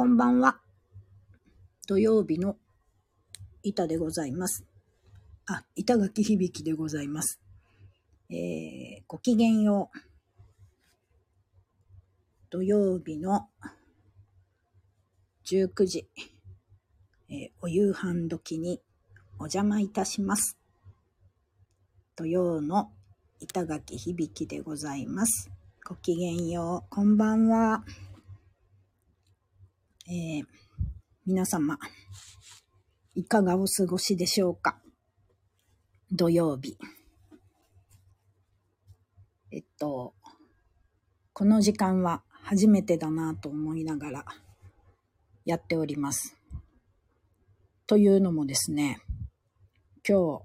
こんばんは。土曜日の板でございます。あ、板垣響きでございます。えー、ごきげんよう。土曜日の19時、えーお夕飯時にお邪魔いたします。土曜の板垣響きでございます。ごきげんよう。こんばんは。えー皆様、いかがお過ごしでしょうか？土曜日。えっと、この時間は初めてだなと思いながらやっております。というのもですね、今日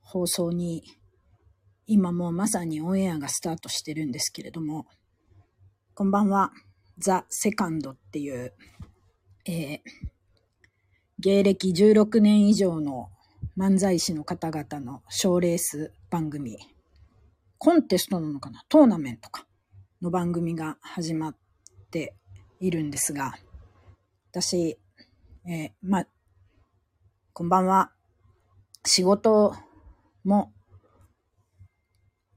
放送に今もうまさにオンエアがスタートしてるんですけれども、こんばんは、ザ・セカンドっていう、えー芸歴16年以上の漫才師の方々の賞レース番組、コンテストなのかな？トーナメントかの番組が始まっているんですが、私、えーま、こんばんは。仕事も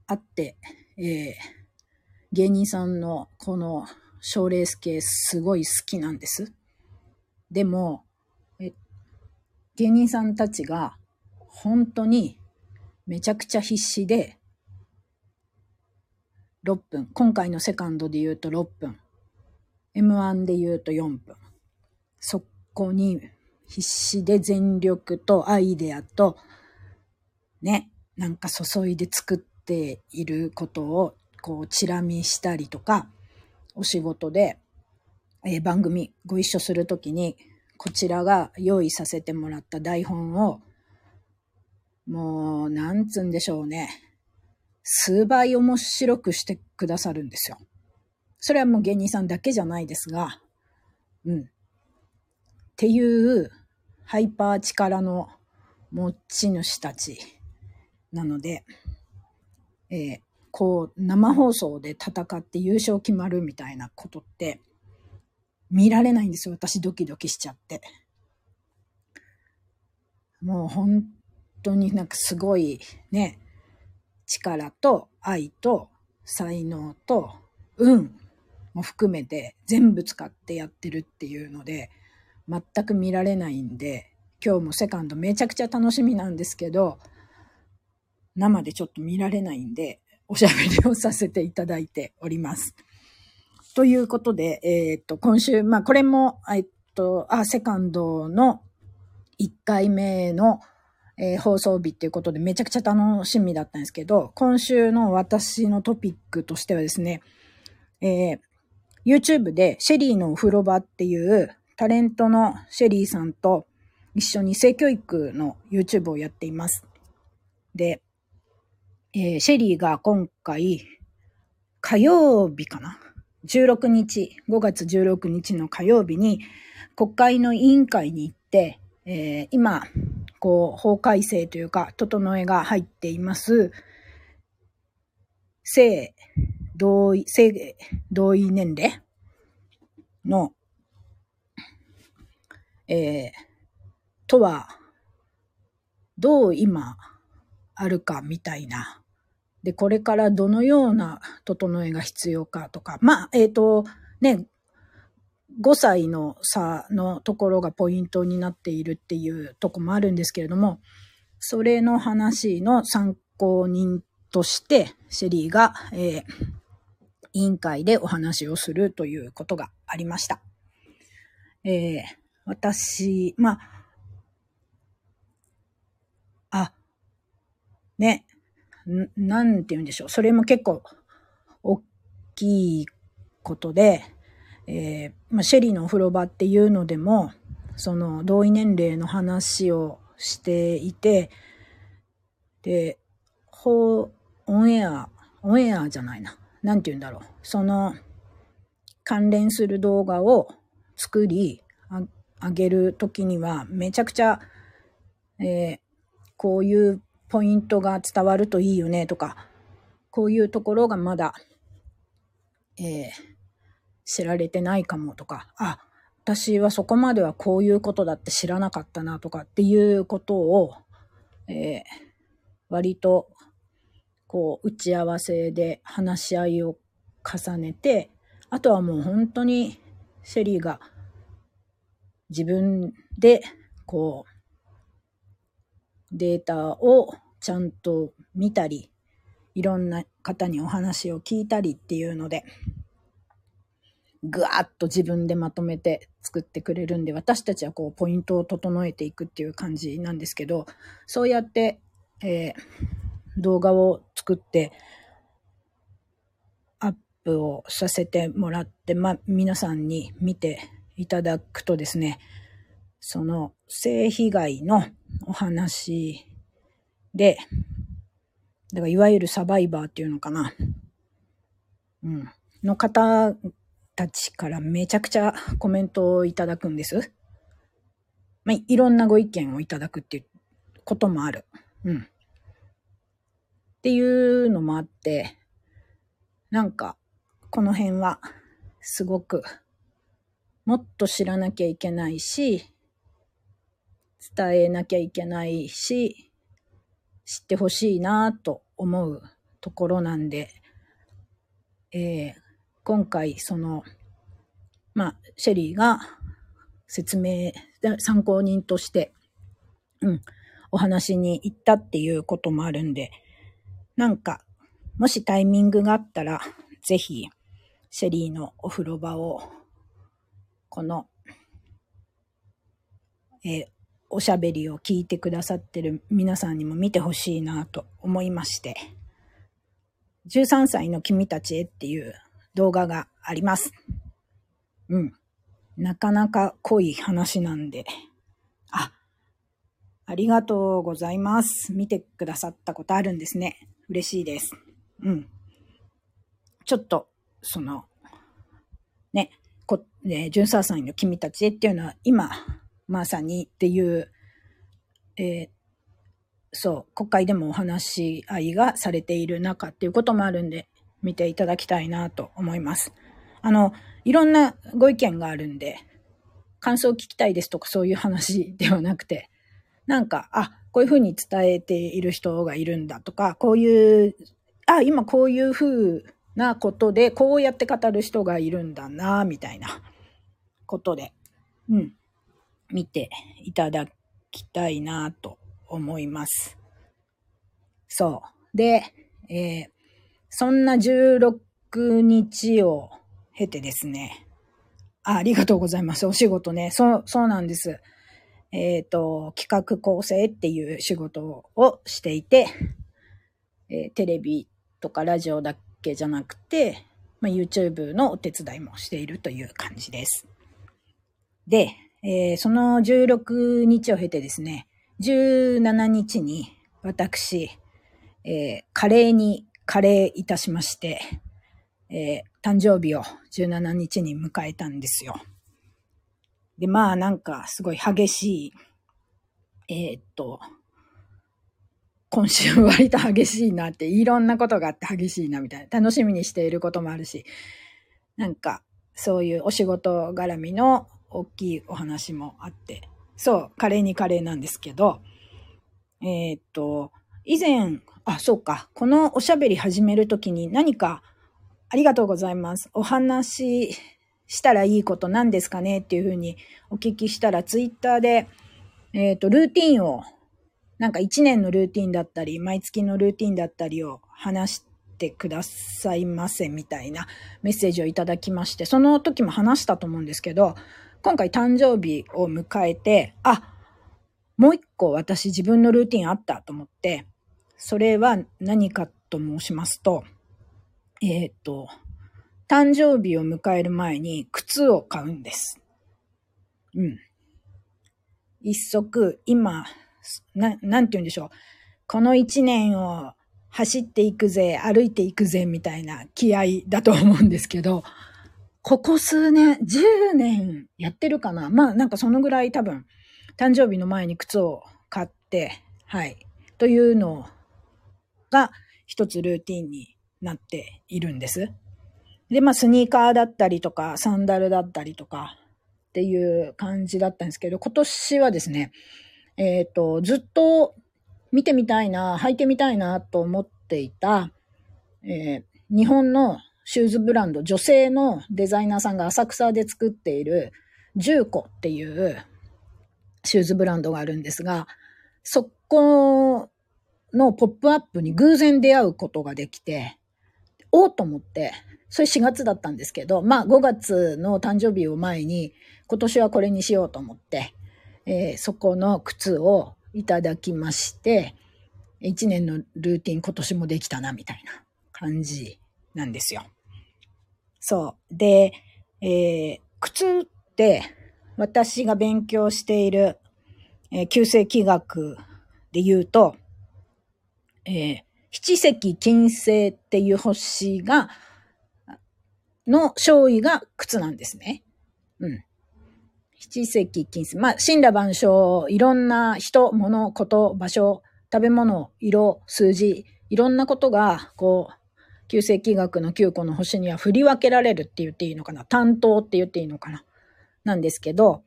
あって、えー芸人さんのこの賞レース系すごい好きなんです。でも、え芸人さんたちが本当にめちゃくちゃ必死で6分、今回のセカンドで言うと6分、M1 で言うと4分。そこに必死で全力とアイデアとね、なんか注いで作っていることをこうチラ見したりとか、お仕事で、えー番組ご一緒するときに、こちらが用意させてもらった台本を、もう、なんつうんでしょうね。数倍面白くしてくださるんですよ。それはもう芸人さんだけじゃないですが、うん。っていう、ハイパー力の持ち主たちなので、えーこう、生放送で戦って優勝決まるみたいなことって、見られないんですよ。私ドキドキしちゃって。もう本当になんかすごいね、力と愛と才能と運も含めて全部使ってやってるっていうので、全く見られないんで、今日もセカンドめちゃくちゃ楽しみなんですけど、生でちょっと見られないんで、おしゃべりをさせていただいております。ということで、えーっと、今週、まあ、これも、えっと、あ、セカンドの1回目の、えー放送日っていうことでめちゃくちゃ楽しみだったんですけど、今週の私のトピックとしてはですね、えー YouTube でシェリーのお風呂場っていうタレントのシェリーさんと一緒に性教育の YouTube をやっています。で、えーシェリーが今回火曜日かな？16日、5月16日の火曜日に国会の委員会に行って、えー今、こう、法改正というか、整えが入っています、性同意、性同意年齢？の、えーとは、どう今あるかみたいなで、これからどのような整えが必要かとか、まあ、えっ、と、ね、5歳の差のところがポイントになっているっていうとこもあるんですけれども、それの話の参考人として、シェリーが、えー委員会でお話をするということがありました。えー私、まあ、あ、ね、なんて言うんでしょう。それも結構大きいことで、えーまあ、シェリーのお風呂場っていうのでも、その同意年齢の話をしていて、で、ほう、オンエア、オンエアじゃないな。なんて言うんだろう。その、関連する動画を作り、あげるときには、めちゃくちゃ、えーこういうポイントが伝わるといいよねとか、こういうところがまだ、えー知られてないかもとか、あ、私はそこまではこういうことだって知らなかったなとかっていうことを、えー、割とこう打ち合わせで話し合いを重ねて、あとはもう本当にシェリーが自分でこうデータをちゃんと見たり、いろんな方にお話を聞いたりっていうので、ぐわっと自分でまとめて作ってくれるんで、私たちはこうポイントを整えていくっていう感じなんですけど、そうやって、えー、動画を作ってアップをさせてもらって、ま、皆さんに見ていただくとですね、その性被害のお話で、だからいわゆるサバイバーっていうのかな。うん。の方たちからめちゃくちゃコメントをいただくんです。まあ、いろんなご意見をいただくっていうこともある。うん。っていうのもあって、なんか、この辺は、すごく、もっと知らなきゃいけないし、伝えなきゃいけないし、知ってほしいなと思うところなんで、えー、今回その、まあ、シェリーが説明、参考人として、うん、お話に行ったっていうこともあるんで、なんか、もしタイミングがあったら、ぜひ、シェリーのお風呂場を、この、えー、おしゃべりを聞いてくださってる皆さんにも見てほしいなと思いまして、13歳の君たちへっていう動画があります。うん。なかなか濃い話なんで。あ、ありがとうございます。見てくださったことあるんですね。嬉しいです。うん。ちょっと、その、ね、こ、ね、13歳の君たちへっていうのは今、まさにっていう、えー、そう、国会でもお話し合いがされている中っていうこともあるんで、見ていただきたいなと思います。あの、いろんなご意見があるんで、感想を聞きたいですとかそういう話ではなくて、なんか、あ、こういうふうに伝えている人がいるんだとか、こういう、あ、今こういうふうなことで、こうやって語る人がいるんだな、みたいなことで、うん、見ていただきたいなと思います。そう。で、えー、そんな16日を経てですね。あありがとうございます。お仕事ね。そう、そうなんです。えっ、ー、と、企画構成っていう仕事をしていて、えー、テレビとかラジオだけじゃなくて、まあ、YouTube のお手伝いもしているという感じです。で、えー、その16日を経てですね、17日に私、えー、カレーにカレーいたしまして、えー、誕生日を17日に迎えたんですよ。で、まあなんかすごい激しい、えー、っと、今週割と激しいなって、いろんなことがあって激しいなみたいな、楽しみにしていることもあるし、なんかそういうお仕事絡みの大きいお話もあって、そう、カレーにカレーなんですけど、えー、っと、以前、あ、そうか。このおしゃべり始めるときに何か、ありがとうございます。お話ししたらいいこと何ですかねっていうふうにお聞きしたら、ツイッターで、えっ、と、ルーティンを、なんか1年のルーティンだったり、毎月のルーティンだったりを話してくださいませみたいなメッセージをいただきまして、その時も話したと思うんですけど、今回誕生日を迎えて、あ、もう一個私自分のルーティンあったと思って、それは何かと申しますと、えっ、ー、と、誕生日を迎える前に靴を買うんです。うん。一足、今、な、なんて言うんでしょう。この一年を走っていくぜ、歩いていくぜ、みたいな気合だと思うんですけど、ここ数年、10年やってるかなまあなんかそのぐらい多分、誕生日の前に靴を買って、はい。というのが一つルーティンになっているんです。で、まあ、スニーカーだったりとか、サンダルだったりとか、っていう感じだったんですけど、今年はですね、えっ、ー、と、ずっと見てみたいな、履いてみたいなと思っていた、えー、日本のシューズブランド、女性のデザイナーさんが浅草で作っている、重コっていうシューズブランドがあるんですが、そこのポップアップに偶然出会うことができて、おうと思って、それ4月だったんですけど、まあ5月の誕生日を前に、今年はこれにしようと思って、えー、そこの靴をいただきまして、1年のルーティン今年もできたな、みたいな感じなんですよ。そう。で、えー、靴って、私が勉強している、えー、旧世紀学で言うと、えー、七石金星っていう星が、の勝位が靴なんですね。うん。七石金星。まあ、神羅万象、いろんな人、物、こと、場所、食べ物、色、数字、いろんなことが、こう、旧世紀学の9個の星には振り分けられるって言っていいのかな？担当って言っていいのかな？なんですけど、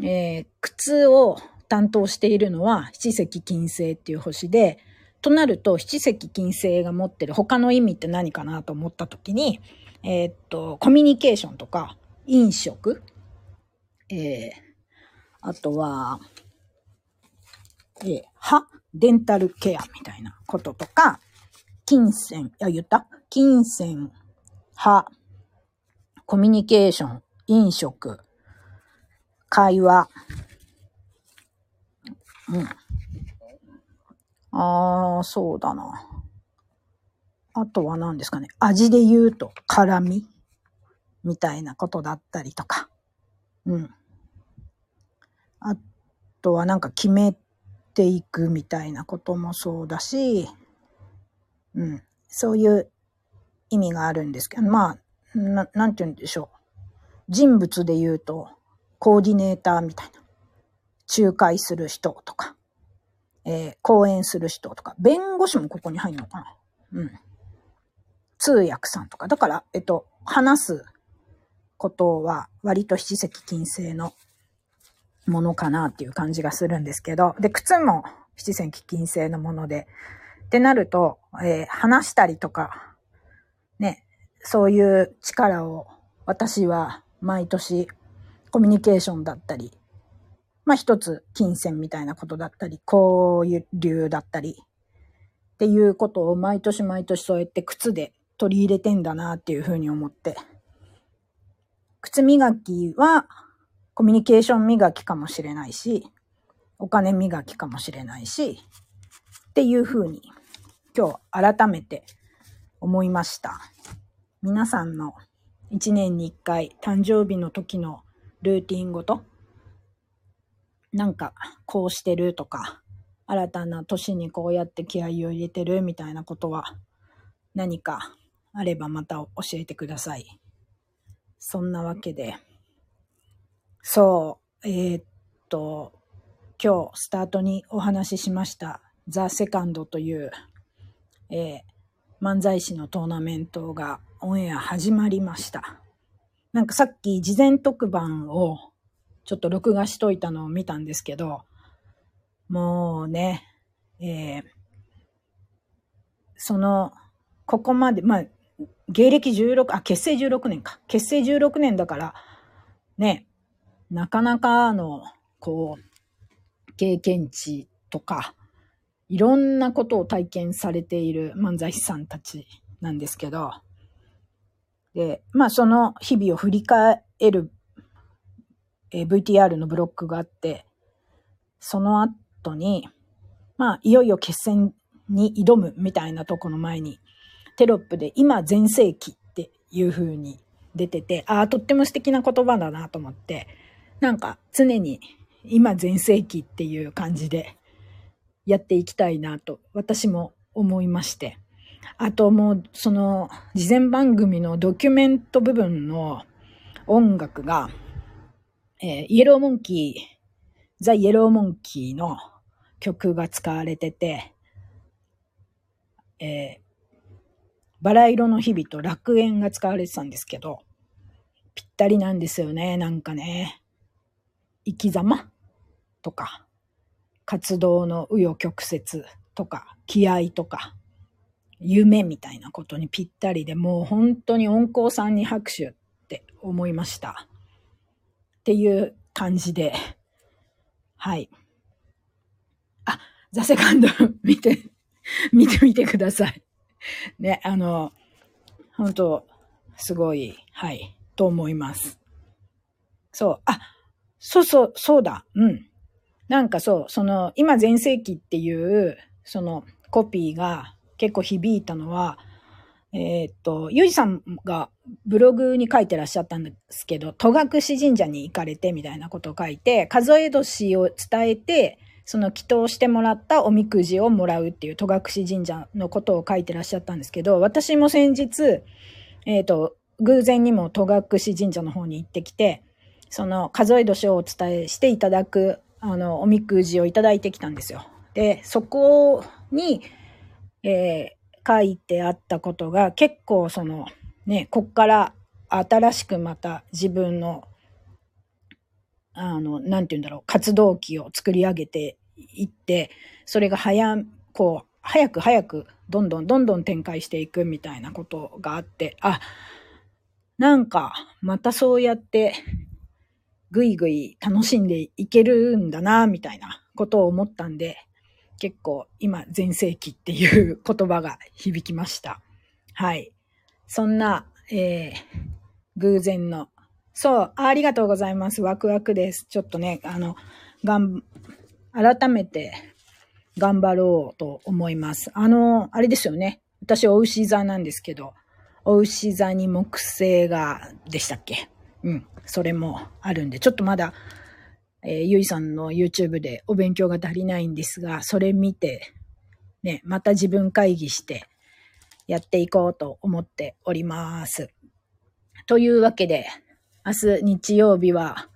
えー、靴を担当しているのは七石金星っていう星で、となると七石金星が持ってる他の意味って何かなと思った時に、えー、っと、コミュニケーションとか、飲食、えー、あとは、えー、歯、デンタルケアみたいなこととか、金銭、あ、言った？金銭、歯、コミュニケーション、飲食、会話。うん。ああ、そうだな。あとは何ですかね。味で言うと、辛みみたいなことだったりとか。うん。あとはなんか決めていくみたいなこともそうだし、うん。そういう意味があるんですけど、まあ、ななんて言うんでしょう。人物で言うと、コーディネーターみたいな。仲介する人とか、えー、講演する人とか、弁護士もここに入るのかなうん。通訳さんとか。だから、えっと、話すことは割と七石金星のものかなっていう感じがするんですけど、で、靴も七石金星のもので、ってなると、えー、話したりとか、ね、そういう力を私は毎年コミュニケーションだったり、まあ一つ金銭みたいなことだったり、交流だったり、っていうことを毎年毎年そうやって靴で取り入れてんだなっていうふうに思って。靴磨きはコミュニケーション磨きかもしれないし、お金磨きかもしれないし、っていうふうに今日改めて思いました。皆さんの1年に1回誕生日の時のルーティンごと、なんかこうしてるとか、新たな年にこうやって気合を入れてるみたいなことは何かあればまた教えてください。そんなわけで、そう、えー、っと、今日スタートにお話ししましたザ・セカンドというえー、漫才師のトーナメントがオンエア始まりました。なんかさっき事前特番をちょっと録画しといたのを見たんですけど、もうね、えー、その、ここまで、まあ、芸歴16、あ、結成16年か。結成16年だから、ね、なかなかの、こう、経験値とか、いろんなことを体験されている漫才師さんたちなんですけど、で、まあその日々を振り返る、えー、VTR のブロックがあって、その後に、まあいよいよ決戦に挑むみたいなとこの前に、テロップで今全盛期っていう風に出てて、ああ、とっても素敵な言葉だなと思って、なんか常に今全盛期っていう感じでやっていきたいなと私も思いまして。あともうその事前番組のドキュメント部分の音楽が、えー、イエローモンキー、ザ・イエローモンキーの曲が使われてて、えー、バラ色の日々と楽園が使われてたんですけど、ぴったりなんですよね、なんかね。生き様？とか、活動の紆余曲折とか、気合とか、夢みたいなことにぴったりでもう本当に温厚さんに拍手って思いました。っていう感じで、はい。あ、ザセカンド見て、見てみてください。ね、あの、本当すごい、はい、と思います。そう、あ、そうそう、そうだ、うん。なんかそう、その、今全盛期っていう、その、コピーが結構響いたのは、えー、っと、ゆうじさんがブログに書いてらっしゃったんですけど、戸隠神社に行かれてみたいなことを書いて、数え年を伝えて、その祈祷してもらったおみくじをもらうっていう戸隠神社のことを書いてらっしゃったんですけど、私も先日、えっ、と、偶然にも戸隠神社の方に行ってきて、その数え年をお伝えしていただく、あの、おみくじをいただいてきたんですよ。で、そこに、えー、書いてあったことが結構その、ね、こっから新しくまた自分の、あの、なんて言うんだろう、活動期を作り上げていって、それが早、こう、早く早く、どんどんどんどん展開していくみたいなことがあって、あ、なんか、またそうやって、ぐいぐい楽しんでいけるんだな、みたいなことを思ったんで、結構今、全盛期っていう言葉が響きました。はい。そんな、えー、偶然の、そう、ありがとうございます。ワクワクです。ちょっとね、あの、がん、改めて頑張ろうと思います。あの、あれですよね。私、お牛座なんですけど、お牛座に木星が、でしたっけ？うん。それもあるんで、ちょっとまだ、えー、ゆいさんの YouTube でお勉強が足りないんですが、それ見て、ね、また自分会議してやっていこうと思っております。というわけで、明日日曜日は、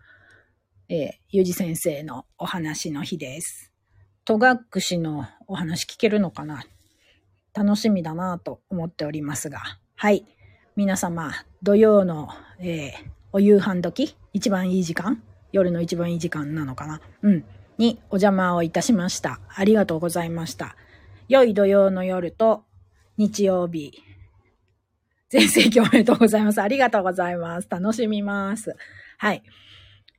えー、ゆじ先生のお話の日です。戸隠のお話聞けるのかな？楽しみだなと思っておりますが、はい。皆様、土曜の、えー、お夕飯時？一番いい時間？夜の一番いい時間なのかな？うん。にお邪魔をいたしました。ありがとうございました。良い土曜の夜と日曜日。全盛期おめでとうございます。ありがとうございます。楽しみます。はい。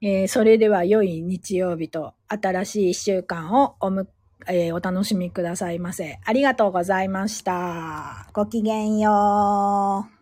えー、それでは良い日曜日と新しい一週間をおむ、えー、お楽しみくださいませ。ありがとうございました。ごきげんよう。